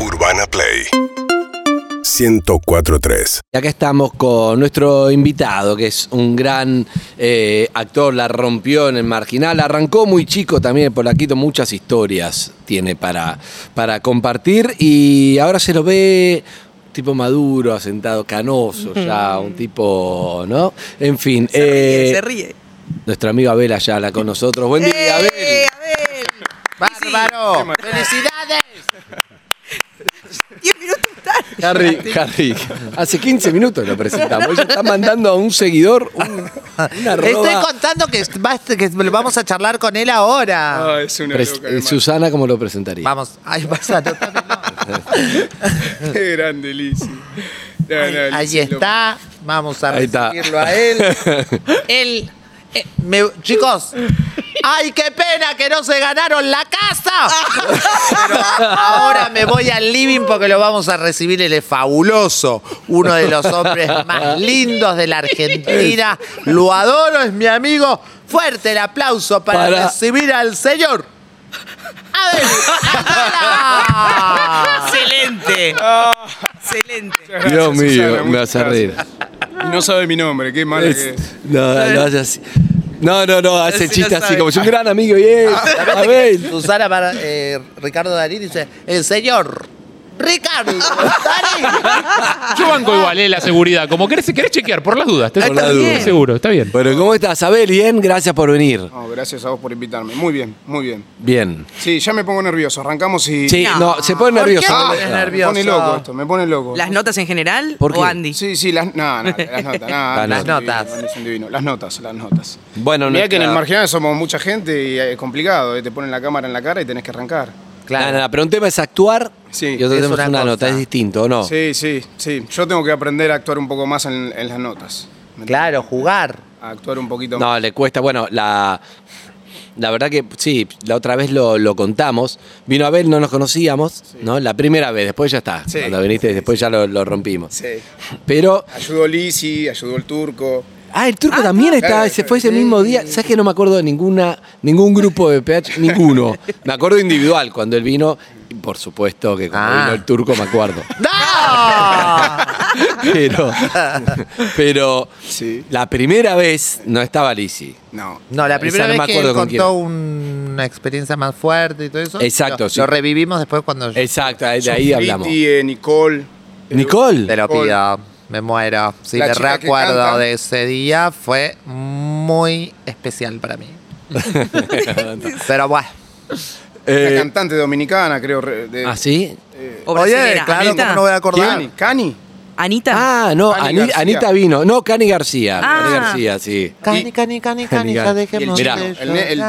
Urbana Play 1043. Y acá estamos con nuestro invitado, que es un gran eh, actor, la rompió en el marginal, arrancó muy chico también, por aquí muchas historias tiene para, para compartir y ahora se lo ve tipo maduro, asentado, canoso ya, un tipo, ¿no? En fin. Se ríe, eh, se ríe. Nuestra amiga Abel allá la con nosotros. Buen día, Abel. ¡Eh, Abel! ¡Bárbaro! ¡Felicidades! 10 minutos tarde. Harry, Harry, hace 15 minutos lo presentamos. Ella está mandando a un seguidor un- una Estoy roba. contando que, va- que vamos a charlar con él ahora. Ah, es una Pres- loca, eh, hermano. Susana, ¿cómo lo presentaría? Vamos, ay, vas a. Qué grande, Lizzy. No, no, Ahí Lizzy, lo- está. Vamos a Ahí está. recibirlo a él. Él. eh, me- chicos, ¡ay, qué pena que no se ganaron la casa! Pero ahora me voy al living porque lo vamos a recibir. Él es fabuloso, uno de los hombres más lindos de la Argentina. Lo adoro, es mi amigo. Fuerte el aplauso para, Para- recibir al señor. Abel. Excelente. Excelente. Gracias, Dios mío, Susana, me vas a reír. Y no sabe mi nombre, qué malo Es- que no, no, hace así. No, no, no, hace chiste así, como si un gran amigo y es. Abel. Susana para eh, Ricardo Darín dice, el señor Ricardo Darín. Yo banco igual, eh, la seguridad. Como querés, querés chequear, por las dudas. Te Por las dudas. seguro, está bien. Bueno, ¿cómo estás, Abel? Bien, gracias por venir. No, gracias a vos por invitarme. Muy bien, muy bien. Bien. Sí, ya me pongo nervioso. Arrancamos y. Sí, no, No. se pone ¿Por nervioso. qué? ¿no? Es Me nervioso. pone loco esto, me pone loco. ¿Las notas en general ¿Por qué? o Andy? Sí, sí, las, no, no, las notas. Las no, notas. Andy es un divino, Andy es un divino. Las notas, las notas. Bueno, Mirá que en el marginal somos mucha gente y es complicado. eh, Te ponen la cámara en la cara y tenés que arrancar. No, pero un tema es actuar Sí, y otro tema es una nota, es distinto, ¿o no? Sí, sí, sí. Yo tengo que aprender a actuar un poco más en, en las notas. ¿Me Claro, jugar. A actuar un poquito más. No, le cuesta, bueno, la, la verdad que sí, la otra vez lo, lo contamos. Vino Abel, no nos conocíamos, ¿no? La primera vez, después ya está. Sí. Cuando viniste, después ya lo, lo rompimos. Sí. Pero, Ayudó Lisi, ayudó el turco. Ah, el turco también está, claro, se fue ese sí. mismo día. ¿Sabes que no me acuerdo de ninguna, ningún grupo de PH? Ninguno. Me acuerdo individual cuando él vino. Y por supuesto que cuando Ah. vino el turco me acuerdo. ¡No! Pero, pero Sí. la primera vez no estaba Lisi. No. No, la Esa primera no me vez que acuerdo él con quién. contó un- una experiencia más fuerte y todo eso. Exacto, Lo, sí. lo revivimos después cuando yo Exacto, de ahí Sofriti, hablamos. eh, Nicole. Nicole. te lo Nicole. pido. Me muero. Si La me recuerdo canta. de ese día, fue muy especial para mí. Pero bueno. Una Eh, cantante dominicana, creo. De, ¿Ah, sí? ¿O brasileña? claro, ¿Anita? ¿cómo no voy a acordar? Cani. Cani. ¿Anita? Ah, no, Cani Ani-. Anita vino. No, Cani García. Ah. Cani García, sí. Cani, cani, cani, Cani, cani, cani. El,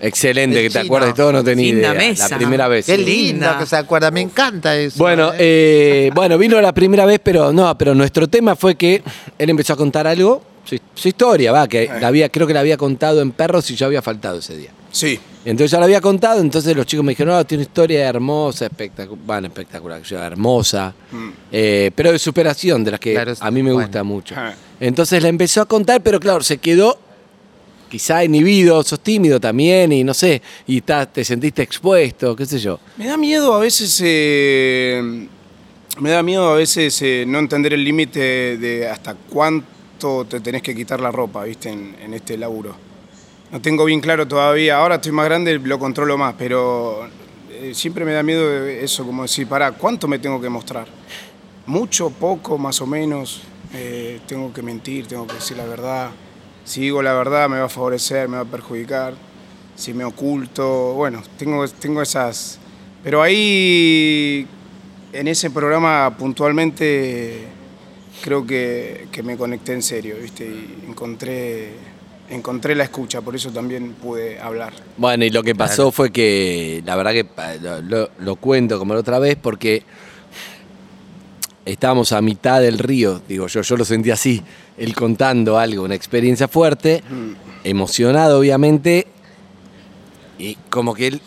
Excelente, El que te chino. acuerdas de todo, no tenía Linda idea. mesa. La primera vez. Qué lindo linda. que se acuerda, me encanta eso. Bueno, ¿eh? eh, bueno, vino la primera vez, pero no, pero nuestro tema fue que él empezó a contar algo, su, su historia, va, que la había, creo que la había contado en Perros y yo había faltado ese día. Sí. Entonces ya la había contado, entonces los chicos me dijeron, no, tiene una historia hermosa, espectacular, bueno, espectacular, hermosa, eh, pero de superación, de las que Claro, a mí me bueno. gusta mucho. Entonces la empezó a contar, pero claro, se quedó quizá inhibido, sos tímido también, y no sé, y te sentiste expuesto, qué sé yo. Me da miedo a veces. eh, me da miedo a veces eh, no entender el límite de hasta cuánto te tenés que quitar la ropa, ¿viste? En, este laburo. No tengo bien claro todavía. Ahora estoy más grande, lo controlo más, pero eh, siempre me da miedo eso, como decir, pará, ¿cuánto me tengo que mostrar? Mucho, poco, más o menos. Tengo que mentir, tengo que decir la verdad. Si digo la verdad me va a favorecer, me va a perjudicar. Si me oculto, bueno, tengo, tengo esas... Pero ahí, en ese programa puntualmente, creo que, que me conecté en serio, ¿viste? Y encontré, encontré la escucha, por eso también pude hablar. Bueno, y lo que pasó fue que, la verdad que lo- lo cuento como la otra vez, porque estábamos a mitad del río, digo yo, yo lo sentí así, él contando algo, una experiencia fuerte, emocionado obviamente, y como que él,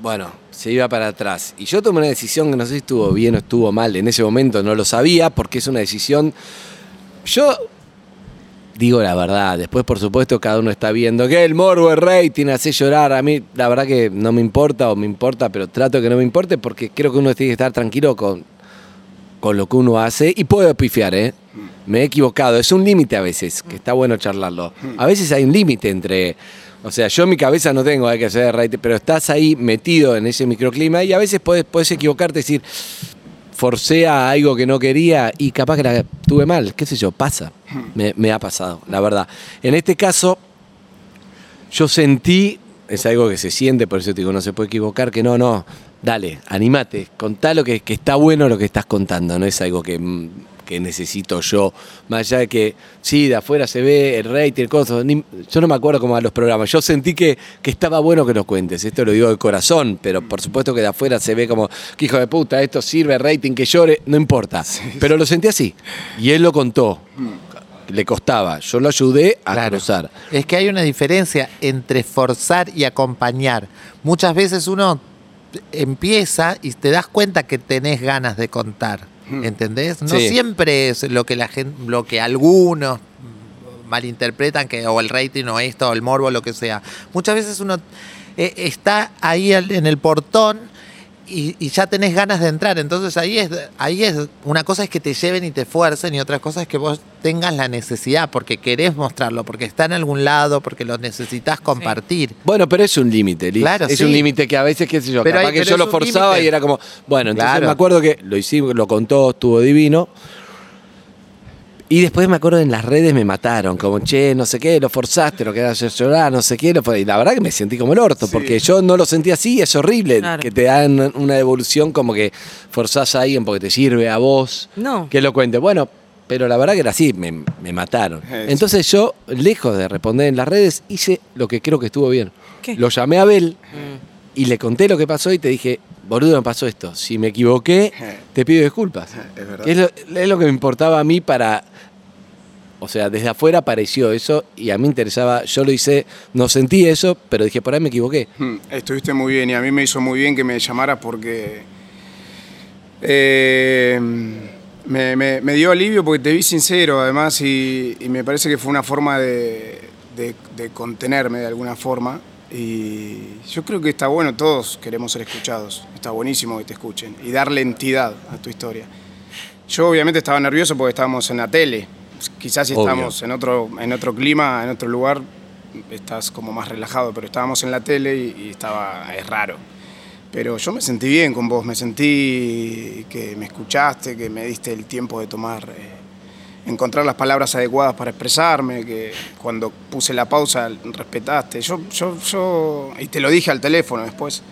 bueno, se iba para atrás. Y yo tomé una decisión que no sé si estuvo bien o estuvo mal, en ese momento no lo sabía, porque es una decisión... Yo digo la verdad. Después, por supuesto, cada uno está viendo que el morbo, el rating, hace llorar. A mí, la verdad que no me importa o me importa, pero trato que no me importe porque creo que uno tiene que estar tranquilo con, con lo que uno hace y puedo pifiar, ¿eh? Me he equivocado. Es un límite a veces, que está bueno charlarlo. A veces hay un límite entre. O sea, yo en mi cabeza no tengo hay que hacer rating, pero estás ahí metido en ese microclima y a veces puedes, puedes equivocarte decir, forcé a algo que no quería y capaz que la tuve mal, qué sé yo, pasa. Me, me ha pasado, la verdad. En este caso, yo sentí, es algo que se siente, por eso te digo, no se puede equivocar, que no, no, dale, animate, contá lo que, que está bueno lo que estás contando, no es algo que, mm, que necesito yo, más allá de que, sí, de afuera se ve el rating, el coso, ni- yo no me acuerdo cómo van los programas, yo sentí que, que estaba bueno que lo cuentes, esto lo digo de corazón, pero por supuesto que de afuera se ve como, que hijo de puta, esto sirve, rating, que llore, no importa, pero lo sentí así, y él lo contó. Le costaba, yo lo ayudé a Claro. cruzar. Es que hay una diferencia entre forzar y acompañar. Muchas veces uno empieza y te das cuenta que tenés ganas de contar. ¿Entendés? No Sí. siempre es lo que la gente, lo que algunos malinterpretan que o el rating o esto o el morbo lo que sea. Muchas veces uno eh, está ahí en el portón y, y ya tenés ganas de entrar. Entonces ahí es, ahí es, una cosa es que te lleven y te fuercen y otra cosa es que vos tengas la necesidad porque querés mostrarlo, porque está en algún lado, porque lo necesitas compartir. Bueno, pero es un límite, Liz. Claro, es sí. un límite que a veces, qué sé yo, Pero capaz hay- que yo lo forzaba y era como, bueno, entonces Claro. me acuerdo que lo hicimos, lo contó, estuvo divino. Y después me acuerdo en las redes me mataron, como, che, no sé qué, lo forzaste, lo querías hacer llorar, no sé qué. Lo for-". y la verdad que me sentí como el orto, porque yo no lo sentí así, es horrible Claro. que te dan una devolución como que forzás a alguien porque te sirve a vos No. que lo cuente. Bueno, pero la verdad que era así, me, me mataron. Entonces yo, lejos de responder en las redes, hice lo que creo que estuvo bien. ¿Qué? Lo llamé a Abel y le conté lo que pasó y te dije, boludo, me pasó esto. Si me equivoqué, te pido disculpas. Es verdad. Es lo, es lo que me importaba a mí para... O sea, desde afuera pareció eso y a mí me interesaba, yo lo hice, no sentí eso, pero dije, por ahí me equivoqué. Hmm, Estuviste muy bien y a mí me hizo muy bien que me llamaras porque eh, me, me- me dio alivio porque te vi sincero además y, y me parece que fue una forma de, de- de contenerme de alguna forma y yo creo que está bueno, todos queremos ser escuchados, está buenísimo que te escuchen y darle entidad a tu historia. Yo obviamente estaba nervioso porque estábamos en la tele, quizás si estamos en otro, en otro clima, en otro lugar, estás como más relajado, pero estábamos en la tele y, y estaba, es raro. Pero yo me sentí bien con vos, me sentí que me escuchaste, que me diste el tiempo de tomar, eh, encontrar las palabras adecuadas para expresarme, que cuando puse la pausa respetaste. Yo, yo, yo, y te lo dije al teléfono después.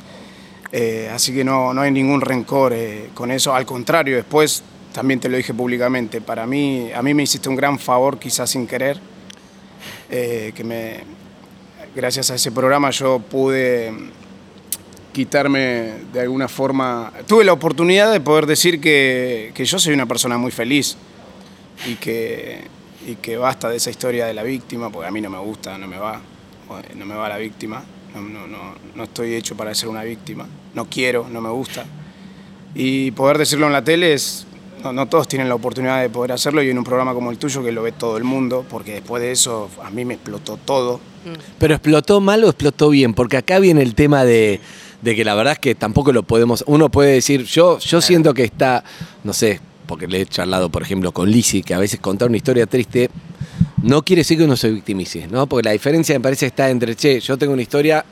Eh, así que no, no hay ningún rencor eh, con eso. Al contrario, después también te lo dije públicamente. Para mí, a mí me hiciste un gran favor, quizás sin querer, eh, que me, gracias a ese programa yo pude quitarme de alguna forma. Tuve la oportunidad de poder decir que, que yo soy una persona muy feliz y que, y que basta de esa historia de la víctima, porque a mí no me gusta, no me va, no me va la víctima. No, no, no, no estoy hecho para ser una víctima. No quiero, no me gusta. Y poder decirlo en la tele es. No, no todos tienen la oportunidad de poder hacerlo y en un programa como el tuyo que lo ve todo el mundo, porque después de eso a mí me explotó todo. Pero explotó mal o explotó bien, porque acá viene el tema de, de que la verdad es que tampoco lo podemos. Uno puede decir, yo, yo siento que está, no sé, porque le he charlado, por ejemplo, con Lizzie, que a veces contar una historia triste no quiere decir que uno se victimice, ¿no? Porque la diferencia me parece está entre, che, yo tengo una historia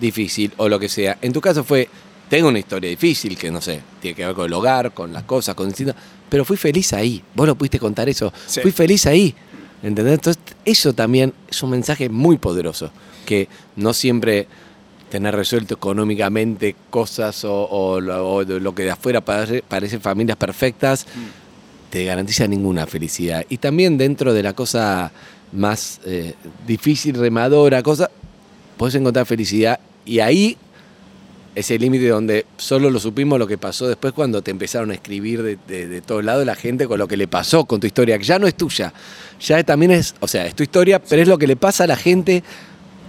difícil o lo que sea. En tu caso fue, tengo una historia difícil que no sé, tiene que ver con el hogar, con las cosas, con distintas, pero fui feliz ahí. Vos lo pudiste contar eso. Sí. Fui feliz ahí. ¿Entendés? Entonces, eso también es un mensaje muy poderoso, que no siempre tener resuelto económicamente cosas o, o lo, que de afuera parece, familias perfectas, te garantiza ninguna felicidad. Y también dentro de la cosa más eh, difícil, remadora, cosa, puedes encontrar felicidad y ahí ese límite donde solo lo supimos lo que pasó después cuando te empezaron a escribir de, de, de todos lados la gente con lo que le pasó con tu historia, que ya no es tuya, ya también es, o sea, es tu historia, pero es lo que le pasa a la gente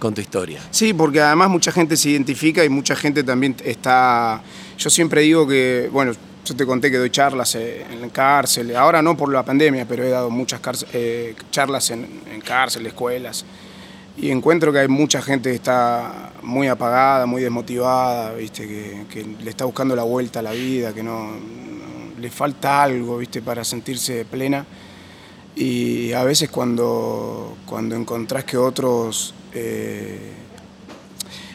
con tu historia. Sí, porque además mucha gente se identifica y mucha gente también está... Yo siempre digo que, bueno, yo te conté que doy charlas eh, en cárcel, ahora no por la pandemia, pero he dado muchas eh, charlas en, cárcel, escuelas. Y encuentro que hay mucha gente que está muy apagada, muy desmotivada, ¿viste? Que, le está buscando la vuelta a la vida, que no, no- le falta algo ¿viste? para sentirse plena. Y a veces cuando, cuando encontrás que otros... eh,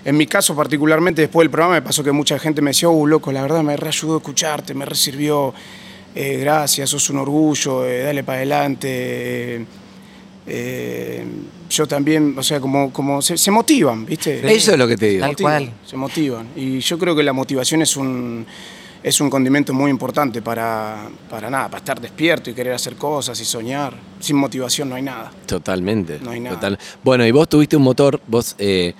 en mi caso particularmente, después del programa, me pasó que mucha gente me decía, uh, loco, la verdad me reayudó a escucharte, me resirvió, eh, gracias, sos un orgullo, eh, dale para adelante. eh, eh, yo también, o sea, como, como se, se motivan, ¿viste? Eso es lo que te digo. Tal motivan, cual. Se motivan. Y yo creo que la motivación es un, es un condimento muy importante para, para nada, para estar despierto y querer hacer cosas y soñar. Sin motivación no hay nada. Totalmente. No hay nada. total. Bueno, y vos tuviste un motor, vos eh,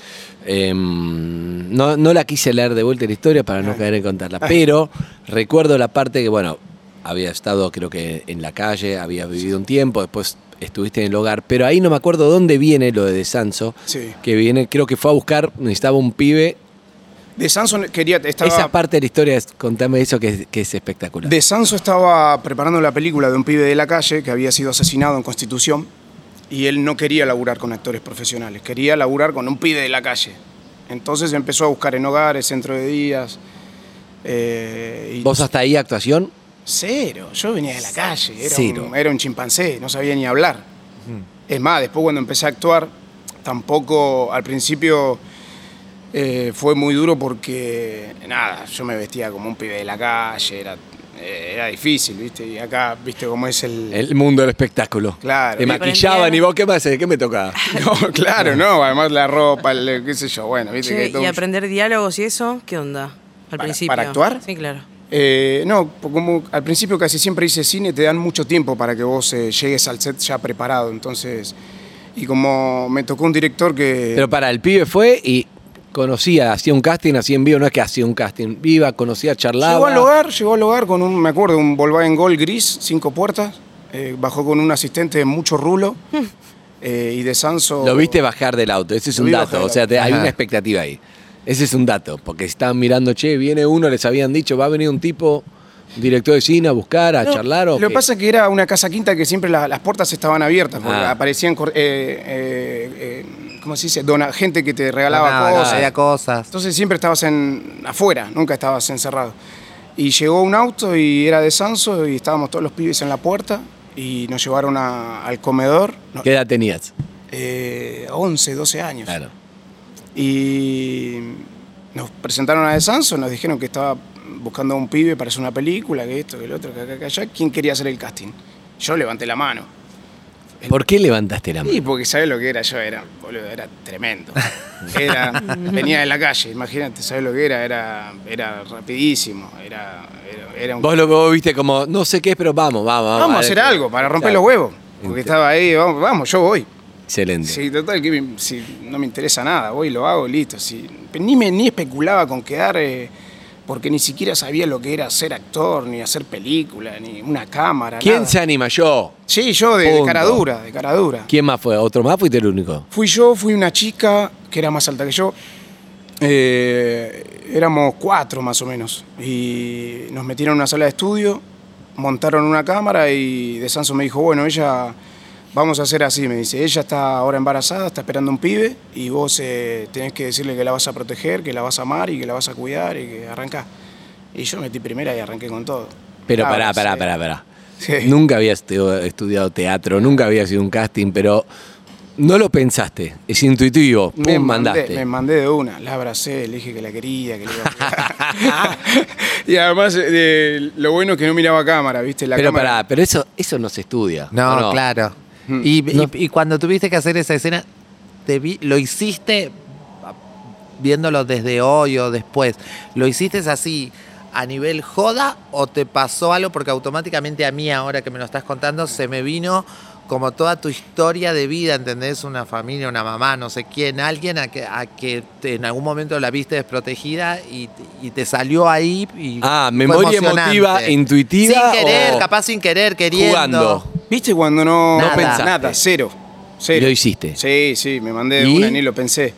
em, no, no la quise leer de vuelta la historia para no caer en contarla, pero recuerdo la parte que, bueno, había estado creo que en la calle, había vivido un tiempo, después estuviste en el hogar, pero ahí no me acuerdo dónde viene lo de Desanso, Sí. que viene, creo que fue a buscar, necesitaba un pibe. De Sanson quería, estaba, Esa parte de la historia, es- contame eso que, es- que es espectacular. De Sanso estaba preparando la película de un pibe de la calle que había sido asesinado en Constitución y él no quería laburar con actores profesionales, quería laburar con un pibe de la calle. Entonces empezó a buscar en hogares, centro de días. eh, y ¿Vos hasta ahí actuación? Cero, yo venía de la calle, era, Cero. Un, era un chimpancé, no sabía ni hablar. Es más, después cuando empecé a actuar, tampoco al principio eh, fue muy duro porque, nada, yo me vestía como un pibe de la calle, era, eh, era difícil, ¿viste? Y acá, ¿viste cómo es el... El mundo del espectáculo. Claro. Te Y maquillaban y vos, ¿qué más? ¿Qué me tocaba? No, claro, no, además la ropa, el- qué sé yo, bueno, ¿viste? Che, que todo y un- aprender diálogos y eso, ¿qué onda? Al ¿Para- principio. para actuar? Sí, claro. Eh, no, como al principio casi siempre hice cine, te dan mucho tiempo para que vos eh, llegues al set ya preparado. Entonces, y como me tocó un director que. Pero para, el pibe fue y conocía, hacía un casting, hacía en vivo, no es que hacía un casting, iba, conocía, charlaba. llegó al hogar, llegó al hogar con un, me acuerdo, un Volkswagen Gol gris, cinco puertas. eh, bajó con un asistente de mucho rulo. eh, y de Sanso. Lo viste bajar del auto, ese es un dato, o sea, te- hay una expectativa ahí. Ese es un dato, porque estaban mirando, che, viene uno, les habían dicho, va a venir un tipo, director de cine a buscar, a No, charlar o Lo que pasa es que era una casa quinta que siempre la- las puertas estaban abiertas, porque Ah. aparecían, eh, eh, eh, ¿cómo se dice? Dona, gente que te regalaba cosas. había cosas. Entonces siempre estabas en, afuera, nunca estabas encerrado. Y llegó un auto y era de Sanso y estábamos todos los pibes en la puerta y nos llevaron a- al comedor. No, ¿Qué edad tenías? eh, 11, 12 años. Claro. Y nos presentaron a De Sanso, nos dijeron que estaba buscando a un pibe para hacer una película, que esto, que el otro, que acá, que allá. ¿Quién quería hacer el casting? Yo levanté la mano. ¿Por qué levantaste la mano? Y porque sabes lo que era yo, era, boludo, era tremendo. Era, venía de la calle, imagínate, sabes lo que era, era, era rapidísimo, era, era, era un... Vos lo vos viste como, no sé qué es, pero vamos, vamos, vamos. Vamos a hacer algo para romper los huevos. Porque estaba ahí, vamos, vamos, yo voy. Excelente. Sí, total, que me- si no me interesa nada, voy, lo hago, listo. Si, ni, me, ni especulaba con quedar, eh, porque ni siquiera sabía lo que era ser actor, ni hacer película, ni una cámara. ¿Quién nada. se anima? Yo. Sí, yo de, de cara dura, de cara dura. ¿Quién más fue? ¿Otro más? ¿Fuiste el único? Fui yo, fui una chica que era más alta que yo. Eh, éramos cuatro más o menos. Y nos metieron en una sala de estudio, montaron una cámara y De Sanso me dijo, bueno, ella, vamos a hacer así, me dice, ella está ahora embarazada, está esperando un pibe y vos eh, tenés que decirle que la vas a proteger, que la vas a amar y que la vas a cuidar y que arrancás. Y yo metí primera y arranqué con todo. Pero Claro, pará, pará, sí. pará, pará. Sí. Nunca habías estu- estudiado teatro, nunca habías sido un casting, pero no lo pensaste. Es intuitivo. Pum, Me mandaste. mandé, me mandé de una, la abracé, le dije que la quería, que le iba a y además, eh, lo bueno es que no miraba cámara, ¿viste? La pero cámara, pará, pero eso, eso no se estudia. No, ¿o claro. Y, No. y- y cuando tuviste que hacer esa escena, te vi- ¿lo hiciste viéndolo desde hoy o después? ¿Lo hiciste así a nivel joda o te pasó algo? Porque automáticamente a mí, ahora que me lo estás contando, se me vino como toda tu historia de vida, ¿entendés? Una familia, una mamá, no sé quién, alguien a que, a que te- en algún momento la viste desprotegida y, y te salió ahí. Y Ah, memoria emotiva, intuitiva Sin querer, o capaz sin querer, queriendo. jugando. ¿Viste cuando no, Nada. no pensaste? Nada, cero. cero. Lo hiciste. Sí, sí, me mandé de ¿Y? una, ni lo pensé.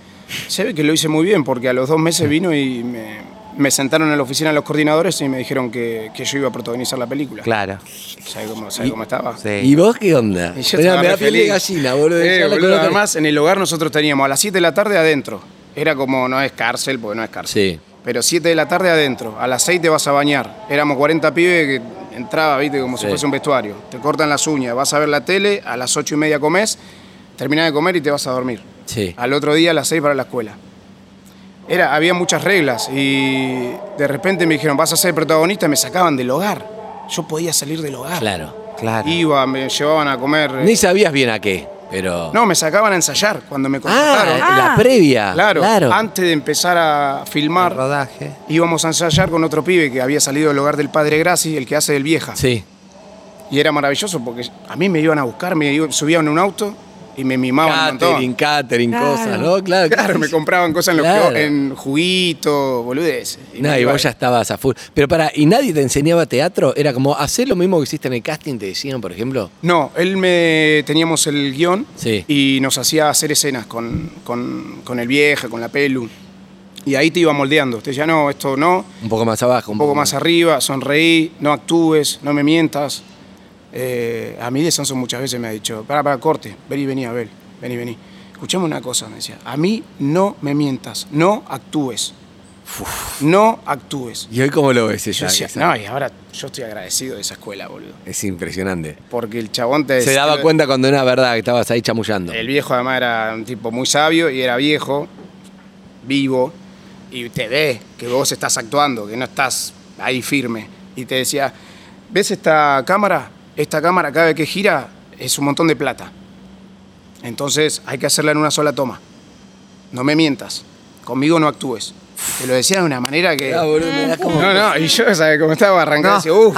Se ve que lo hice muy bien porque a los dos meses vino y me, me sentaron en la oficina de los coordinadores y me dijeron que, que yo iba a protagonizar la película. Claro. ¿Sabes cómo, sabe cómo estaba? Sí. ¿Y vos qué onda? Y yo Mirá, estaba me da piel de feliz. gallina, boludo. Eh, Ya la boludo, conozco. además, en el hogar nosotros teníamos a las 7 de la tarde adentro. Era como, no es cárcel, porque no es cárcel. Sí. Pero 7 de la tarde adentro. A las 6 te vas a bañar. Éramos 40 pibes que entraba, viste, como si fuese un vestuario. Te cortan las uñas, vas a ver la tele, a las 8 y media comes, terminás de comer y te vas a dormir. Sí. Al otro día a las 6 para la escuela. Era, había muchas reglas y de repente me dijeron, vas a ser protagonista, y me sacaban del hogar. Yo podía salir del hogar. Claro. Claro. Iba, me llevaban a comer. eh, Ni sabías bien a qué, pero. No, me sacaban a ensayar cuando me ah, contrataron. la Ah. previa. claro, Claro. antes de empezar a El filmar, rodaje. íbamos a ensayar con otro pibe que había salido del hogar del padre Graci, el que hace del vieja. Sí. Y era maravilloso porque a mí me iban a buscar, me subían en un auto y me mimaban un Catering, montón. catering, Claro. cosas, ¿no? Claro. Claro, me compraban cosas en, los Claro. que- en juguito, boludez. No, y vos ya estabas a full. Pero para, ¿y nadie te enseñaba teatro? Era como, hacer lo mismo que hiciste en el casting, te decían, por ejemplo. No, él me teníamos el guion Sí. y nos hacía hacer escenas con, con- con el vieja, con la pelu. Y ahí te iba moldeando. Te decía, no, esto no, Un poco más abajo. un poco más arriba, sonreí, no actúes, no me mientas. Eh, a mí de Sanso muchas veces me ha dicho, para, para, corte, vení, vení, Abel, vení, vení. Escuchame una cosa, me decía, a mí no me mientas, no actúes. No actúes. ¿Y hoy cómo lo ves Yo esa? decía, no, y ahora yo estoy agradecido de esa escuela, boludo. Es impresionante. Porque el chabón te Se daba cuenta cuando era verdad que estabas ahí chamullando. El viejo además era un tipo muy sabio y era viejo, vivo, y te ve que vos estás actuando, que no estás ahí firme. Y te decía, ¿ves esta cámara? Esta cámara cada vez que gira es un montón de plata. Entonces hay que hacerla en una sola toma. No me mientas, conmigo no actúes. Te lo decía de una manera que... Ah, boludo, me das como- No, no, y yo, ¿sabes cómo estaba? Arrancando, decía, uff,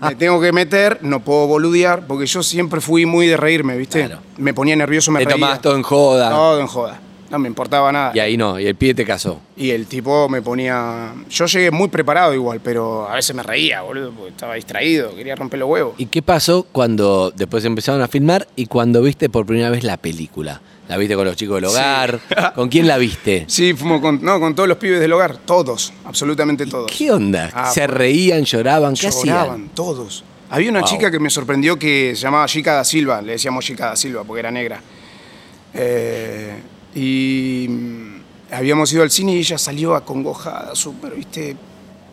me tengo que meter, no puedo boludear, porque yo siempre fui muy de reírme, ¿viste? Claro. Me ponía nervioso, me Te reía. tomabas todo en joda. Todo en joda. No me importaba nada. Y ahí no, y el pie te casó. Y el tipo me ponía. Yo llegué muy preparado igual, pero a veces me reía, boludo, porque estaba distraído, quería romper los huevos. ¿Y qué pasó cuando después empezaron a filmar y cuando viste por primera vez la película? ¿La viste con los chicos del hogar? ¿Con quién la viste? Sí, fuimos con, no, con todos los pibes del hogar, todos, absolutamente todos. ¿Qué onda? Ah, ¿Se reían, lloraban? ¿Qué Lloraban, hacían? todos. Había una Wow. chica que me sorprendió que se llamaba Chica da Silva, le decíamos Chica da Silva porque era negra. Eh, y mm, habíamos ido al cine y ella salió acongojada, súper, ¿viste?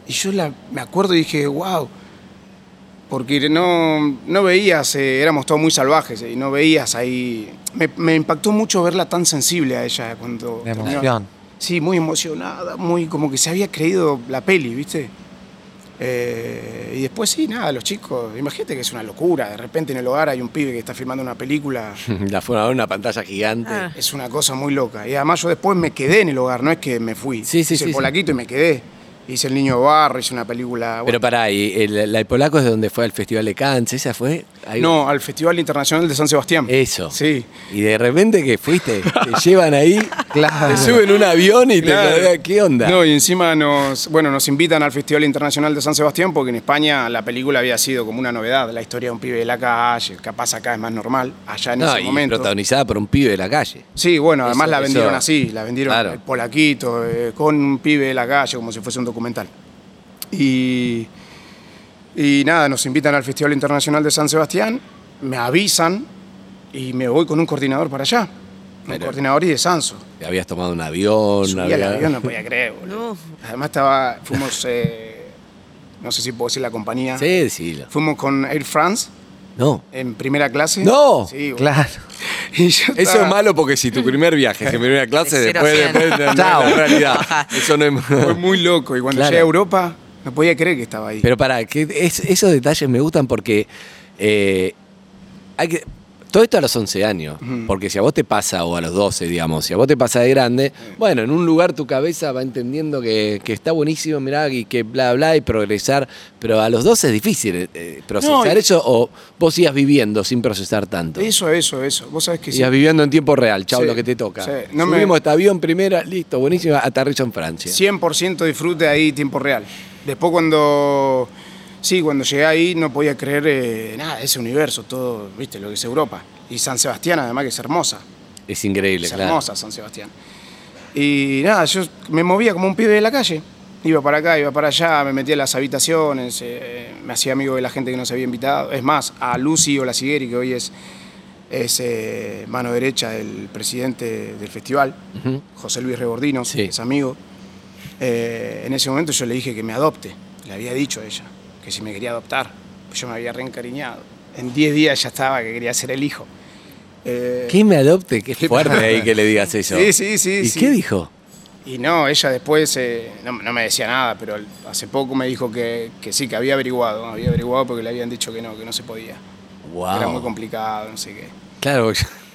Y yo la, me acuerdo y dije, wow, porque no, no veías, eh, éramos todos muy salvajes eh, y no veías ahí. Me, me impactó mucho verla tan sensible a ella cuando. De emoción. Sí, muy emocionada, muy como que se había creído la peli, ¿viste? Eh, y después sí, nada, los chicos, imagínate que es una locura, de repente en el hogar hay un pibe que está filmando una película, La fueron a ver una pantalla gigante. Ah. es una cosa muy loca. Y además yo después me quedé en el hogar, no es que me fui, Sí, sí, hice sí, el sí. polaquito y me quedé. Hice el niño de barro, hice una película... Pero bueno. pará, ¿y el, la de Polaco es de donde fue al Festival de Cannes? ¿Esa fue? Ahí- No, al Festival Internacional de San Sebastián. Eso. Sí. Y de repente que fuiste, te llevan ahí, Claro. te suben un avión y Claro. te ¿qué onda? No, y encima nos, bueno, nos invitan al Festival Internacional de San Sebastián porque en España la película había sido como una novedad, la historia de un pibe de la calle, capaz acá es más normal, allá en No, ese y momento. protagonizada por un pibe de la calle. Sí, bueno, además Eso- la vendieron eso- así, la vendieron Claro. el polaquito, eh, con un pibe de la calle, como si fuese un documental. Y, y nada, nos invitan al Festival Internacional de San Sebastián, me avisan y me voy con un coordinador para allá. Un Pero- coordinador y de Sanso. Te habías tomado un avión. Subí había- al avión, no podía creer, boludo. No. Además estaba, fuimos, eh, no sé si puedo decir la compañía. Sí, decilo. Fuimos con Air France No. en primera clase. ¡No! Sí, boludo. Claro. Y yo Eso estaba- es malo porque si tu primer viaje es en primera clase, De después, después Chao. la realidad. Eso no es. Fue muy loco. Y cuando Claro. llegué a Europa, no podía creer que estaba ahí. Pero para, que es- esos detalles me gustan porque eh, hay que. Todo esto a los 11 años, porque si a vos te pasa, o a los 12, digamos, si a vos te pasa de grande, bueno, en un lugar tu cabeza va entendiendo que, que está buenísimo, mirá, y que bla, bla, y progresar, pero a los 12 es difícil eh, procesar No, y- eso, o vos sigas viviendo sin procesar tanto. Eso, eso, eso. Vos sabés que sí. Sigas viviendo en tiempo real, chau, Sí, lo que te toca. sí. No me- Subimos este avión primera, listo, buenísimo, aterrizo en Francia. 100% disfrute ahí tiempo real. Después cuando... Sí, cuando llegué ahí no podía creer eh, nada, ese universo, todo, viste, lo que es Europa. Y San Sebastián además que es hermosa. Es increíble, Es claro. hermosa San Sebastián. Y nada, yo me movía como un pibe de la calle. Iba para acá, iba para allá, me metía en las habitaciones, eh, me hacía amigo de la gente que nos había invitado. Es más, a Lucy Olasigueri, que hoy es, es eh, mano derecha del presidente del festival. José Luis Rebordino, Sí. es amigo. Eh, en ese momento yo le dije que me adopte. Le había dicho a ella que si me quería adoptar. Pues yo me había reencariñado. En 10 días ya estaba que quería ser el hijo. Eh, ¿Qué me adopte? Qué fuerte ahí que le digas eso. Sí, sí, sí, ¿Y sí. qué dijo? Y no, ella después eh, no, no me decía nada, pero hace poco me dijo que, que sí, que había averiguado. Había averiguado porque le habían dicho que no, que no se podía. Wow. Era muy complicado, no sé qué. Claro,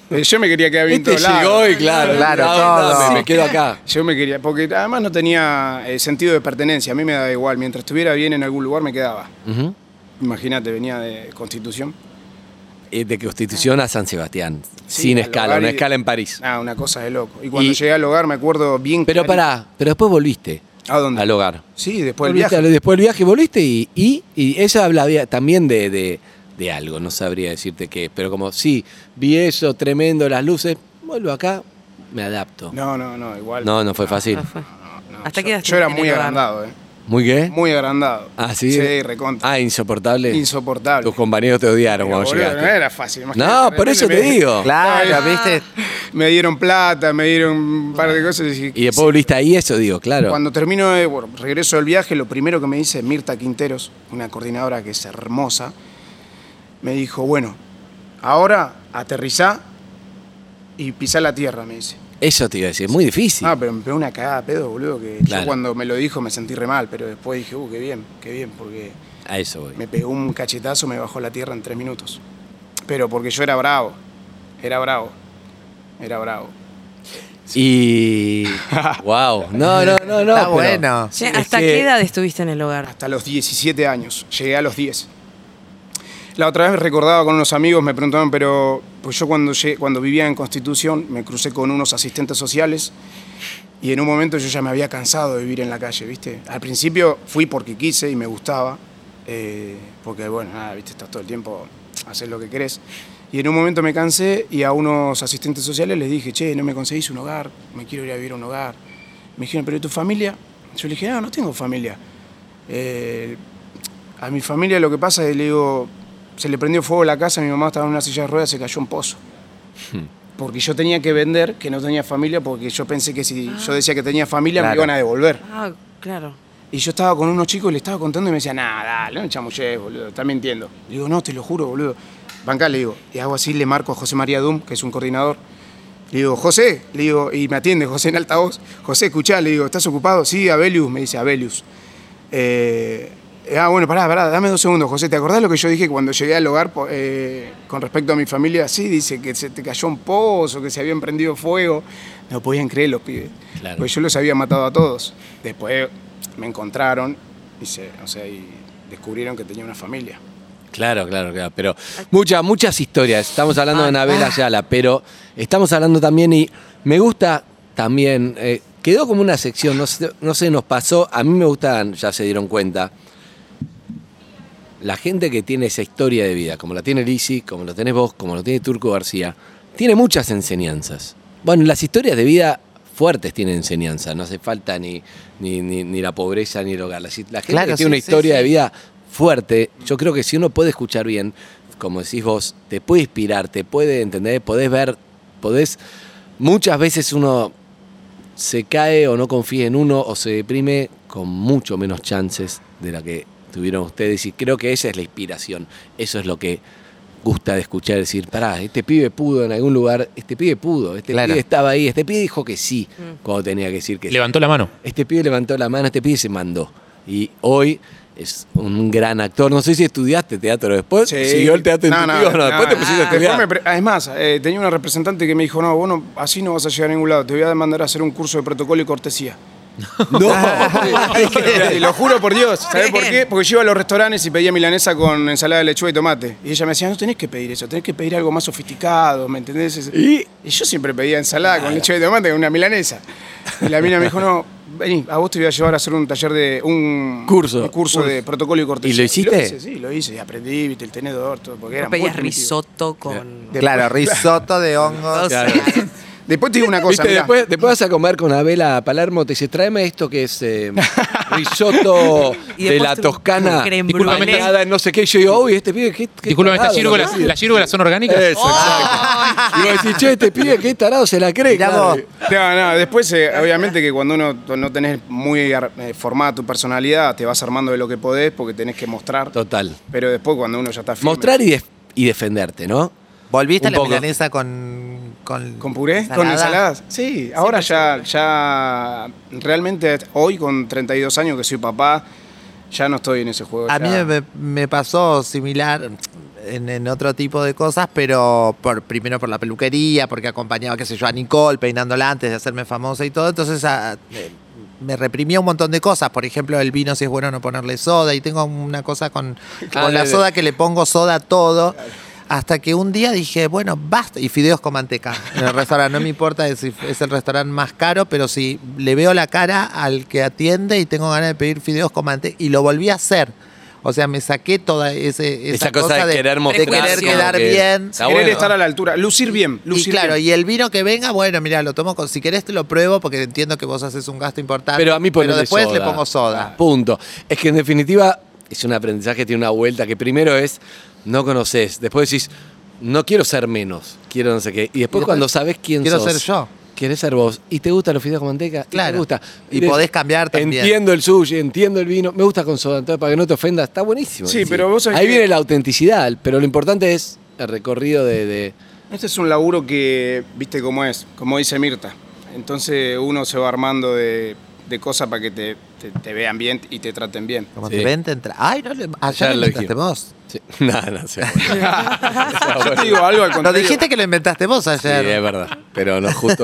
Yo me quería quedar bien este lados. llegó y claro, Claro, todo. dame, me quedo acá. Yo me quería, porque además no tenía eh, sentido de pertenencia, a mí me daba igual, mientras estuviera bien en algún lugar me quedaba. Imagínate, venía de Constitución. Eh, De Constitución a San Sebastián, sin al escala, una y- escala en París. Ah, una cosa de loco. Y cuando Y- llegué al hogar me acuerdo bien Pero clarito- pará, pero después volviste ¿A dónde? al hogar. Sí, después del viaje. después del viaje volviste y, y, y ella hablaba también de, de, de algo, no sabría decirte qué, pero como sí, vi eso, tremendo, las luces, vuelvo acá, me adapto. No, no, no, igual. No, no fue fácil. No fue. no, Hasta yo, yo era muy agrandado, ¿eh? ¿Muy qué? Muy agrandado. Ah, sí. Sí, recontra. Ah, insoportable. Insoportable. Tus compañeros te odiaron Pero, cuando boludo, llegaste. no era fácil. imagínate, No, por eso te digo. Claro, ¿viste? Me dieron plata, me dieron un par de cosas. Y, Y después volviste ahí, eso digo, claro. Cuando termino, de, bueno, regreso del viaje, lo primero que me dice Mirta Quinteros, una coordinadora que es hermosa, me dijo, bueno, ahora aterrizá y pisá la tierra, me dice. Eso te iba a decir, es muy difícil. Ah, pero me pegó una cagada de pedo, boludo, que Claro. yo cuando me lo dijo me sentí re mal, pero después dije, uh, qué bien, qué bien, porque A eso voy. me pegó un cachetazo, me bajó la tierra en tres minutos. Pero porque yo era bravo, era bravo, era bravo. Y. wow. No, no, no, no. Está pero- bueno. Es ¿Hasta que- qué edad estuviste en el hogar? Hasta los 17 años, llegué a los 10. La otra vez recordaba con unos amigos, me preguntaban, pero pues yo cuando, cuando vivía en Constitución me crucé con unos asistentes sociales y en un momento yo ya me había cansado de vivir en la calle, ¿viste? Al principio fui porque quise y me gustaba, eh, porque bueno, nada, ¿viste? Estás todo el tiempo, hacer lo que querés. Y en un momento me cansé y a unos asistentes sociales les dije, che, no me conseguís un hogar, me quiero ir a vivir a un hogar. Me dijeron, pero ¿y tu familia? Yo le dije, no, no tengo familia. Eh, a mi familia lo que pasa es que le digo, se le prendió fuego la casa, mi mamá estaba en una silla de ruedas, se cayó un pozo. Porque yo tenía que vender que no tenía familia, porque yo pensé que si yo decía que tenía familia me iban a devolver. Ah, claro. Y yo estaba con unos chicos y le estaba contando y me decían, nada, dale, no chamullés, boludo, está mintiendo. Le digo, no, te lo juro, boludo. Bancá, le digo. Y hago así, le marco a José María Dum, que es un coordinador. Le digo, José, le digo, y me atiende José en altavoz. José, escuchá, le digo, ¿estás ocupado? Sí, Abelius, me dice, Abelius. Eh, ah, bueno, pará, pará, dame dos segundos, José. ¿Te acordás lo que yo dije cuando llegué al hogar eh, con respecto a mi familia? Sí, dice que se te cayó un pozo, que se habían prendido fuego. No podían creer los pibes. Claro. Pues yo los había matado a todos. Después me encontraron y, se, o sea, y descubrieron que tenía una familia. Claro, claro, claro. Pero muchas, muchas historias. Estamos hablando Ah, de Anabel Ayala, pero estamos hablando también y me gusta también. eh, quedó como una sección, no sé, no sé, nos pasó. A mí me gustan, ya se dieron cuenta. La gente que tiene esa historia de vida, como la tiene Lisi, como lo tenés vos, como lo tiene Turco García, tiene muchas enseñanzas. Bueno, las historias de vida fuertes tienen enseñanza, no hace falta ni, ni, ni- ni la pobreza ni el hogar. La, la gente Claro, que tiene una sí, historia sí. de vida fuerte, yo creo que si uno puede escuchar bien, como decís vos, te puede inspirar, te puede entender, podés ver, podés. Muchas veces uno se cae o no confía en uno o se deprime con mucho menos chances de la que tuvieron ustedes y creo que esa es la inspiración. Eso es lo que gusta de escuchar, decir, pará, este pibe pudo en algún lugar, este pibe pudo, este Claro. pibe estaba ahí, este pibe dijo que sí, cuando tenía que decir que sí. Levantó la mano. Este pibe levantó la mano, este pibe se mandó. Y hoy es un gran actor. No sé si estudiaste teatro después. Sí. ¿Siguió el teatro No, intuitivo? no, No, después no. te pusiste a Después estudiar. me pre- ah, es más, eh, tenía una representante que me dijo, no, vos no, así no vas a llegar a ningún lado, te voy a mandar a hacer un curso de protocolo y cortesía. No. Y lo juro por Dios. ¿Sabés por qué? Porque yo iba a los restaurantes y pedía milanesa con ensalada de lechuga y tomate. Y ella me decía, no tenés que pedir eso, tenés que pedir algo más sofisticado, ¿me entendés? Y- Y yo siempre pedía ensalada con lechuga y tomate con una milanesa. Y la mina me dijo, no, vení, a vos te voy a llevar a hacer un taller de. un Curso. un curso de protocolo y cortesía. ¿Y lo hiciste? hice, sí, lo hice. Y aprendí, viste, el tenedor, todo. Porque era pedías risotto con... Claro, risotto de hongos. Claro. Después te digo una cosa, Viste, mirá. después, después vas a comer con Abel a Palermo, te dice, tráeme esto que es... eh, risotto de la Toscana, brulee. nada, no sé qué, y yo digo, uy, este pibe, qué, qué Disculpame, ¿estas tarado gírgolas, lo que las gírgolas son orgánicas? hace". Eso, exacto. Y vos decís, che, este pibe, qué tarado se la cree. Mirá claro. vos. No, no, después, eh, obviamente que cuando uno no tenés muy ar- eh, formada tu personalidad, te vas armando de lo que podés porque tenés que mostrar. Total. Pero después cuando uno ya está firme. Mostrar y, def- y defenderte, ¿no? ¿Volviste a la poco. milanesa con, con. ¿Con puré? ¿Con ensaladas? Sí, ahora ya, ya realmente hoy con 32 años que soy papá, ya no estoy en ese juego. A ya- mí me, me pasó similar en, en otro tipo de cosas, pero por, primero por la peluquería, porque acompañaba, qué sé yo, a Nicole peinándola antes de hacerme famosa y todo. Entonces a- eh, me reprimía un montón de cosas. Por ejemplo, el vino si es bueno no ponerle soda. Y tengo una cosa con, Ah, con la soda que le pongo soda a todo. Hasta que un día dije, bueno, basta. Y fideos con manteca en el restaurante. No me importa si es el restaurante más caro, pero si le veo la cara al que atiende y tengo ganas de pedir fideos con manteca. Y lo volví a hacer. O sea, me saqué toda ese, esa, Esa cosa de querer mostrar de querer como quedar que- bien. Querer bueno. estar a la altura, lucir bien, Y claro, bien. y el vino que venga, bueno, mira, lo tomo con. Si querés te lo pruebo porque entiendo que vos haces un gasto importante. Pero a mí Pero después le pongo soda. Punto. Es que en definitiva es un aprendizaje que tiene una vuelta que primero es no conoces, después decís no quiero ser menos, quiero no sé qué. Y después, después, cuando sabes quién quiero sos, ser yo. Querés ser vos y te gustan los fideos con manteca, y Claro. te gusta. Y podés cambiar también. Entiendo el sushi, entiendo el vino, me gusta con soda, entonces para que no te ofendas, está buenísimo. Sí, pero vos Ahí que- viene la autenticidad, pero lo importante es el recorrido de, de- Este es un laburo que, viste cómo es, como dice Mirta. Entonces uno se va armando de, de cosas para que te, te- te vean bien y te traten bien. Como Sí. te ven, te entra. Ay, no le. Ayer lo lo inventaste vos. Sí. No, no sé. Yo te digo algo al Lo contrario. dijiste que lo inventaste vos Sí, ayer. es verdad. Pero no justo.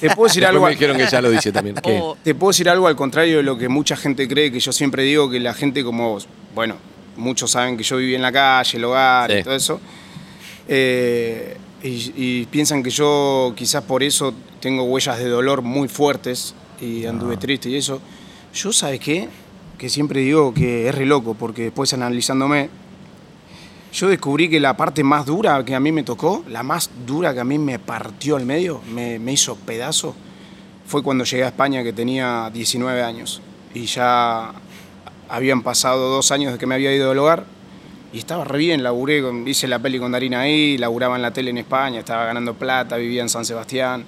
Te puedo decir algo. me dijeron que ya lo dice también. Te puedo decir algo al contrario de lo que mucha gente cree, que yo siempre digo que la gente como vos, bueno, muchos saben que yo viví en la calle, el hogar Sí. y todo eso, eh, y, y piensan que yo quizás por eso tengo huellas de dolor muy fuertes y anduve triste y eso. Yo, ¿sabes qué? Que siempre digo que es re loco, porque después analizándome, yo descubrí que la parte más dura que a mí me tocó, la más dura que a mí me partió al medio, me, me hizo pedazo, fue cuando llegué a España que tenía 19 años y ya habían pasado dos años de que me había ido del hogar y estaba re bien, laburé, hice la peli con Darina ahí, laburaba en la tele en España, estaba ganando plata, vivía en San Sebastián,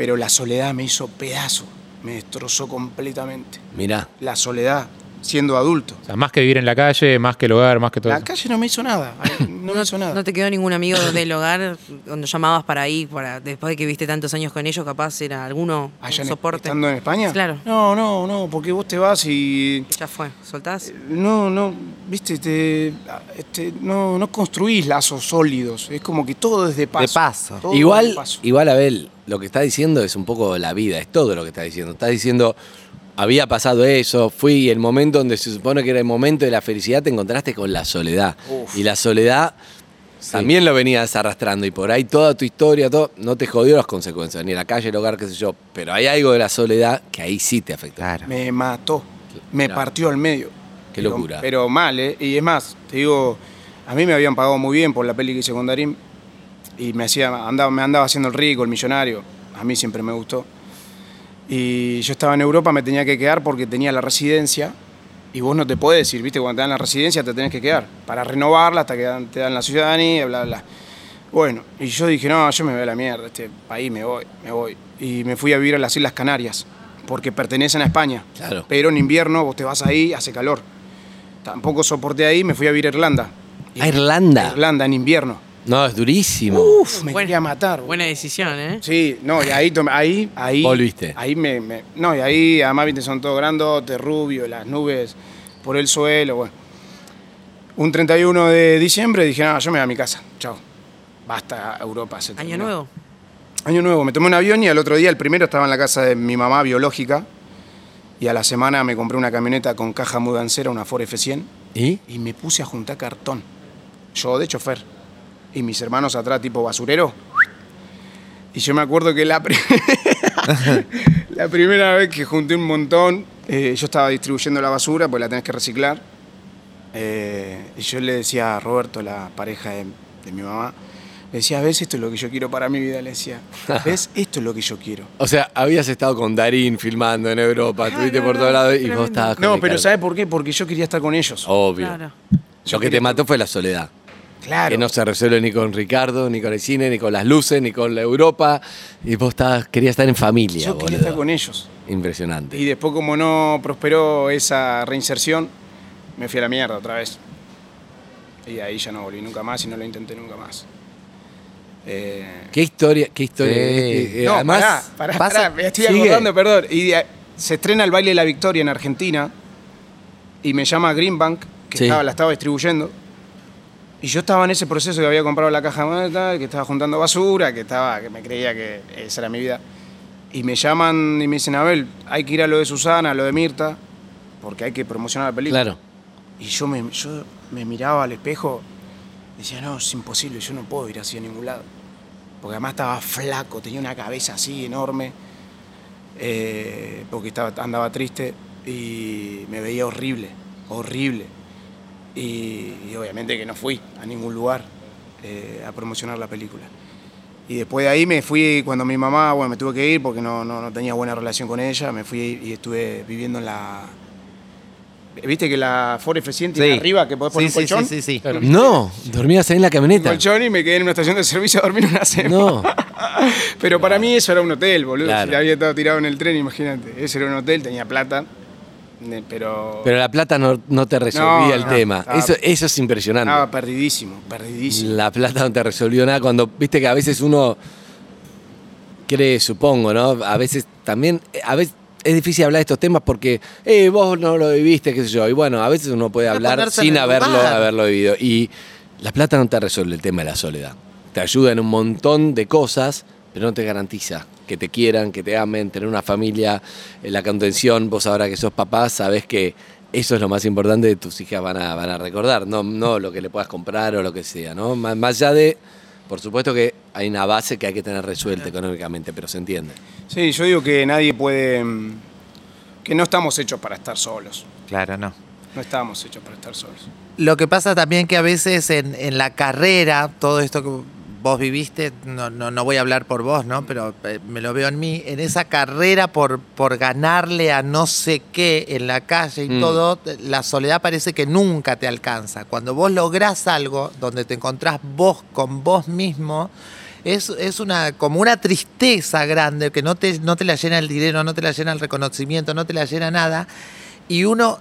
pero la soledad me hizo pedazo, me destrozó completamente. Mirá. La soledad, siendo adulto. O sea, más que vivir en la calle, más que el hogar, más que todo La eso. calle no me hizo nada, no me hizo nada. ¿No te quedó ningún amigo del hogar cuando llamabas para ir, para, después de que viste tantos años con ellos, capaz era alguno Allá un en- soporte? estando en España? Claro. No, no, no, porque vos te vas y Ya fue, soltás. no, no, viste, te, este, no, no construís lazos sólidos. Es como que todo es de paso. paso. Todo es de Igual, paso. igual, Abel, lo que está diciendo es un poco la vida, es todo lo que está diciendo. Está diciendo, había pasado eso, fui el momento donde se supone que era el momento de la felicidad, te encontraste con la soledad. Uf. Y la soledad también lo venías arrastrando. Y por ahí toda tu historia, todo, no te jodió las consecuencias, ni la calle, el hogar, qué sé yo. Pero hay algo de la soledad que ahí sí te afecta. Claro. Me mató, me partió al medio. Qué Pero- locura. Pero, mal, ¿eh? Y es más, te digo, a mí me habían pagado muy bien por la peli que hice con Darín y me, hacía, andaba, me andaba haciendo el rico, el millonario. A mí siempre me gustó. Y yo estaba en Europa, me tenía que quedar porque tenía la residencia y vos no te podés decir, ¿viste? Cuando te dan la residencia te tenés que quedar para renovarla hasta que te dan la ciudadanía, bla, bla. Bueno, y yo dije, no, yo me voy a la mierda, este país me voy, me voy. Y me fui a vivir a las Islas Canarias, porque pertenecen a España. Claro. Pero en invierno vos te vas ahí, hace calor. Tampoco soporté ahí, me fui a vivir a Irlanda. ¿A Irlanda? A Irlanda en invierno. No, es durísimo. Uf, me Buena- quería matar. Buena decisión, ¿eh? Sí, no, y ahí, tomé- ahí, ahí. Volviste. Ahí me, me- No, y ahí, además, viste, son todos grandotes, rubios, las nubes por el suelo, bueno. Un 31 de diciembre dije, no, yo me voy a mi casa, chao. Basta, Europa. se Año nuevo. Año nuevo, me tomé un avión y al otro día, el primero, estaba en la casa de mi mamá biológica. Y a la semana me compré una camioneta con caja mudancera, una Ford F100, ¿Y? y me puse a juntar cartón. Yo de chofer. Y mis hermanos atrás, tipo basurero. Y yo me acuerdo que la, pri- la primera vez que junté un montón, eh, yo estaba distribuyendo la basura, pues la tenés que reciclar. Eh, y yo le decía a Roberto, la pareja de, de mi mamá, Le decía, ¿ves? Esto es lo que yo quiero para mi vida. Le decía, ¿ves? Esto es lo que yo quiero. O sea, habías estado con Darín filmando en Europa, estuviste por todos lados y vos estabas con No, pero. ¿sabes por qué? Porque yo quería estar con ellos. Obvio. Claro. Lo que te mató fue la soledad. Claro. Que no se resuelve ni con Ricardo, ni con el cine, ni con las luces, ni con la Europa. Y vos estabas, querías estar en familia, yo quería boludo. estar con ellos. Impresionante. Y después, como no prosperó esa reinserción, me fui a la mierda otra vez. Y ahí ya no volví nunca más y no lo intenté nunca más. Eh, Qué historia, qué historia. Eh, eh, no, además, pará, pará, pasa- pará, me estoy sigue. acordando, perdón. Y de- se estrena el baile de la victoria en Argentina y me llama Greenbank, que Sí. estaba, la estaba distribuyendo. Y yo estaba en ese proceso que había comprado la caja muerta, que estaba juntando basura, que estaba, que me creía que esa era mi vida. Y me llaman y me dicen, Abel, hay que ir a lo de Susana, a lo de Mirta, porque hay que promocionar la película. claro. Y yo me, yo me miraba al espejo y decía, no, es imposible, yo no puedo ir así a ningún lado. Porque además estaba flaco, tenía una cabeza así enorme, eh, porque estaba, andaba triste y me veía horrible, horrible. Y, y obviamente que no fui a ningún lugar eh, a promocionar la película. Y después de ahí me fui, cuando mi mamá, bueno, me tuve que ir porque no, no, no tenía buena relación con ella, me fui y estuve viviendo en la... ¿Viste que la Ford F100 tiene arriba que podés poner sí, un colchón? Sí, sí, sí. No, dormías ahí en la Un camioneta. colchón y me quedé en una estación de servicio a dormir una semana. No. Pero para mí eso era un hotel, boludo. Claro. Si había estado tirado en el tren, imagínate. Ese era un hotel, tenía plata, pero... Pero la plata no, no te resolvía No, el no, tema. estaba- eso, eso es impresionante. Estaba perdidísimo, perdidísimo. La plata no te resolvió nada cuando, viste que a veces uno cree, supongo, ¿no? A veces también, eh, a veces es difícil hablar de estos temas porque eh, vos no lo viviste, qué sé yo. Y bueno, a veces uno puede hablar sin haberlo, haberlo vivido. Y la plata no te resuelve el tema de la soledad. Te ayuda en un montón de cosas, pero no te garantiza que te quieran, que te amen, tener una familia, eh, la contención. Vos ahora que sos papá, sabés que eso es lo más importante que tus hijas van a, van a recordar, no, no lo que le puedas comprar o lo que sea, ¿no? Más, más allá de, por supuesto que hay una base que hay que tener resuelta económicamente, pero se entiende. Sí, yo digo que nadie puede... Que no estamos hechos para estar solos. Claro, no. No estamos hechos para estar solos. Lo que pasa también que a veces en, en la carrera, todo esto que vos viviste, no, no, no voy a hablar por vos, ¿no? Pero eh, me lo veo en mí, en esa carrera por, por ganarle a no sé qué en la calle y Mm. todo, la soledad parece que nunca te alcanza. Cuando vos lográs algo donde te encontrás vos con vos mismo, es, es una, como una tristeza grande que no te, no te la llena el dinero, no te la llena el reconocimiento, no te la llena nada. Y uno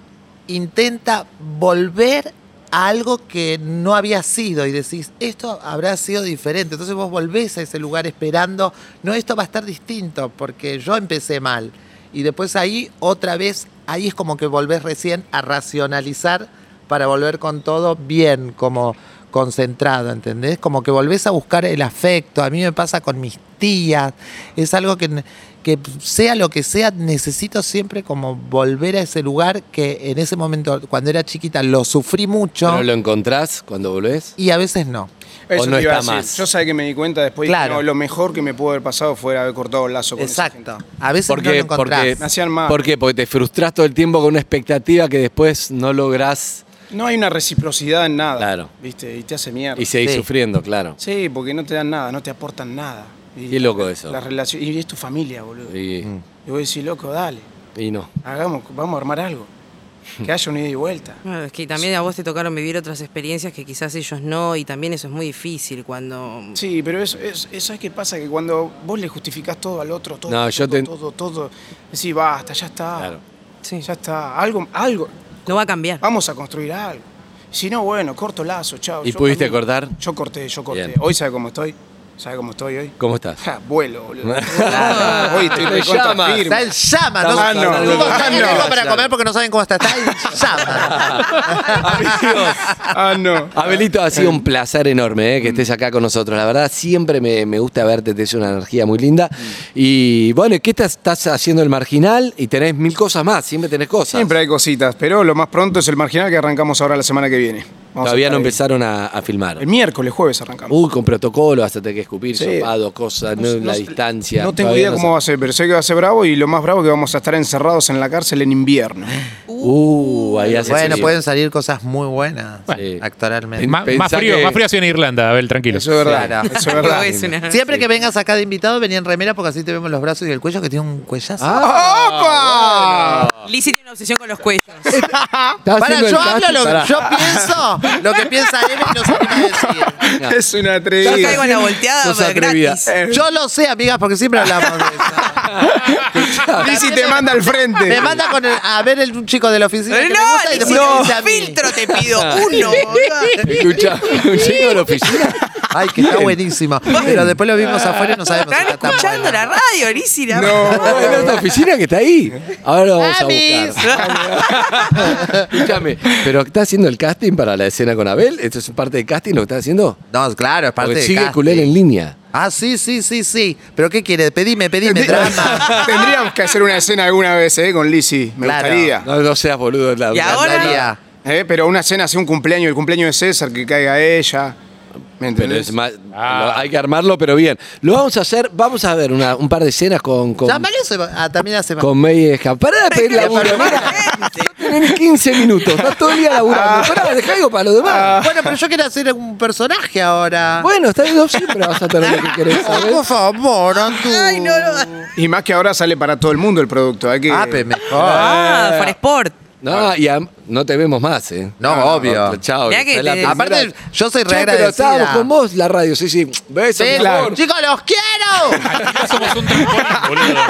intenta volver algo que no había sido y decís, esto habrá sido diferente. Entonces vos volvés a ese lugar esperando, no, esto va a estar distinto porque yo empecé mal. Y después ahí otra vez, ahí es como que volvés recién a racionalizar para volver con todo bien, como concentrado, ¿entendés? Como que volvés a buscar el afecto. A mí me pasa con mis tías. Es algo que, que sea lo que sea, necesito siempre como volver a ese lugar que en ese momento, cuando era chiquita, lo sufrí mucho ¿Pero lo encontrás cuando volvés? y a veces no. Eso no te iba a está decir. más. Yo sabía que me di cuenta después Claro. que no, lo mejor que me pudo haber pasado fue haber cortado el lazo con esa Exacto. gente. A veces ¿Por no lo encontrás. Porque- Me hacían mal. ¿Por qué? Porque te frustrás todo el tiempo con una expectativa que después no lográs No hay una reciprocidad en nada. Claro. ¿Viste? Y te hace mierda. y seguís Sí. sufriendo, claro. Sí, porque no te dan nada, no te aportan nada. Y Qué loco eso. La relación, y es tu familia, boludo. Y, Y, vos decís, loco, dale, y no. hagamos, vamos a armar algo. Que haya una ida y vuelta. Claro, es que también a vos te tocaron vivir otras experiencias que quizás ellos no, y también eso es muy difícil cuando... Sí, pero eso, eso, eso es que pasa que cuando vos le justificás todo al otro, todo, No, todo, yo te- todo, todo, decís, basta, ya está. Claro. Sí. Ya está. Algo, algo. No va a cambiar. Vamos a construir algo. Si no, bueno, corto lazo, chao. ¿Y yo pudiste camino. cortar? Yo corté, yo corté. Bien. Hoy sabe cómo estoy. ¿Sabe cómo estoy hoy? ¿Cómo estás? Ja, vuelo, boludo. Hoy estoy recontra llama. firme. Está en llama, no, no, no, no, está no, para comer porque no saben cómo está. Está en llama. Amigos. Ah, no. Abelito, ha sido un placer enorme eh, que estés acá con nosotros. La verdad, siempre me, me gusta verte, te es una energía muy linda. Y bueno, ¿qué estás, estás haciendo el marginal? Y tenés mil cosas más, siempre tenés cosas. Siempre hay cositas, pero lo más pronto es el marginal que arrancamos ahora la semana que viene. Vamos Todavía no ahí. empezaron a, a filmar. El miércoles, jueves arrancamos. Uy, con protocolo, hasta tener que escupir, Sí. sopado, cosas, no, la distancia. No tengo Todavía idea no cómo sé. va a ser, pero sé que va a ser bravo y lo más bravo es que vamos a estar encerrados en la cárcel en invierno. Uh, ahí hace Bueno, pueden salir cosas muy buenas Sí. actualmente. Más frío, que- más frío ha sido en Irlanda, Abel, tranquilo. Eso es verdad. Claro. Eso es verdad. Es una- Siempre que vengas acá de invitado, venía en remera porque así te vemos los brazos y el cuello, que tiene un cuellazo. Ah, Lizzy tiene una obsesión con los cuellos. Para, yo hablo, lo, yo pienso lo que piensa él y no se anima a decir. Es una Yo atrevida. caigo en la volteada, Sos pero atrevida. gratis. Yo lo sé, amigas, porque siempre hablamos de eso. Lizzy te manda al frente. Me manda con el- a ver el, un chico de la oficina que me No, gusta y Lizzy, después me no, dice a mí. filtro te pido. Uno. Escucha, un chico de la oficina. Ay, que está buenísimo. Pero después lo vimos afuera y no sabemos si Están está tan escuchando la radio, Lizzy. la- No, en otra oficina que está ahí. Ahora lo vamos a buscar. Escúchame, pero ¿está haciendo el casting para la escena con Abel? ¿Esto es parte del casting lo que está haciendo? No, claro, es parte Porque de sigue casting. culé en línea. Ah, sí, sí, sí, sí. ¿Pero qué quiere? Pedime, pedime, drama. Tendríamos que hacer una escena alguna vez, ¿eh? Con Lizzy. Me Claro. gustaría. No, no seas boludo. La, Y la- ahora- Daría. ¿Eh? Pero una cena hace un cumpleaños, el cumpleaños de César, que caiga ella. ¿Me Pero entendés? es más, Ah. lo- hay que armarlo, pero bien. Lo vamos a hacer, vamos a ver una- un par de escenas con, con, ah, también hace con May Esca- Pará de pedir laburo. Tenés 15 minutos, estás todo el día laburando. Pará, dejá algo para los demás. Bueno, pero yo quiero hacer un personaje ahora. Bueno, está bien, siempre vas a tener lo que querés, ¿sabes? por favor, Antu. Ay, no, no. Y más que ahora sale para todo el mundo el producto. Hay que... Ah, pero mejor. Ah, for Sport. No, y am- no te vemos más, ¿eh? No, obvio. Chao. Mirá que es la te- primera- Aparte, yo soy re Che, pero agradecida. estábamos con vos, la radio, sí, sí. Besos, Sí, mi amor. Chicos, los quiero. Somos un trampolín, boludo.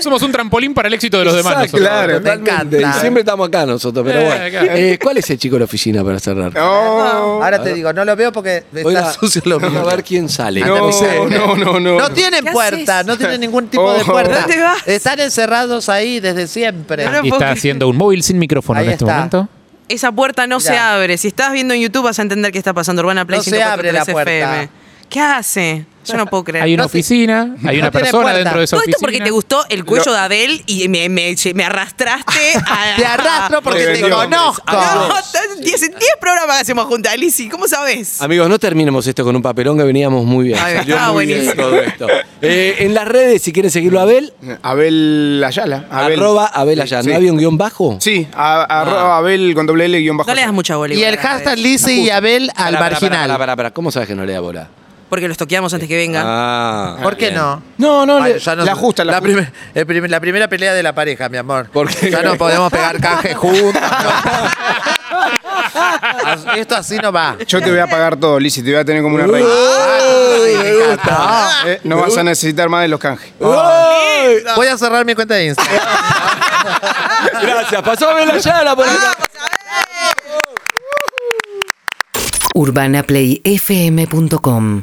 Somos un trampolín para el éxito de los demás. Exacto, nosotros. claro, Me totalmente. encanta. Y siempre estamos acá nosotros, pero Eh, bueno. claro. Eh, ¿Cuál es el chico de la oficina para cerrar? No, Ahora te digo, no lo veo porque está Oiga, sucio lo vamos mío. a ver quién sale. Anda, no, no, no, no. No tienen ¿Qué puerta, haces? no tienen ningún tipo de Oh. puerta. ¿Dónde vas? Están encerrados ahí desde siempre. No Y puedo está creer. haciendo un móvil sin micrófono Ahí en este está. Momento. Esa puerta no se abre. Si estás viendo en YouTube vas a entender qué está pasando. Urbana Play No se 104.3 abre la puerta. FM. ¿Qué hace? Yo no puedo creer. Hay una No, sí. oficina, hay una No persona dentro de esa Todo oficina. esto porque te gustó el cuello Lo- de Abel y me, me, me arrastraste a... Te arrastro porque Te conozco. No, 10 programas que hacemos juntas, Lizzy. ¿Cómo sabes? Amigos, no terminemos esto con un papelón que veníamos muy bien. Ay, Salió muy bien buenísimo. todo esto. Eh, en las redes, si quieren seguirlo a Abel, Abel Ayala. Abel. arroba Abel. Sí. ¿No había un guion bajo? Sí, a- arroba Abel con doble L guion bajo. No le das mucha bola. Y el hashtag. Lizzy y Abel al marginal. ¿Cómo sabes que no le da bola? Porque los toqueamos antes que venga. Ah, ¿Por qué bien. no? No, no, Ay, le- ya no- la justa, la, la, justa. primer- el primer- la primera pelea de la pareja, mi amor. ¿Por qué? Ya no podemos pegar canje juntos. no. Esto así no va. Yo te voy a pagar todo, Lizzy, te voy a tener como una reina. Ay, me me gusta. encanta. Eh, no vas a necesitar más de los canjes. ¡Ay! Voy a cerrar mi cuenta de Instagram. Gracias. Pasó Abel Ayala por acá. urbanaplayfm.com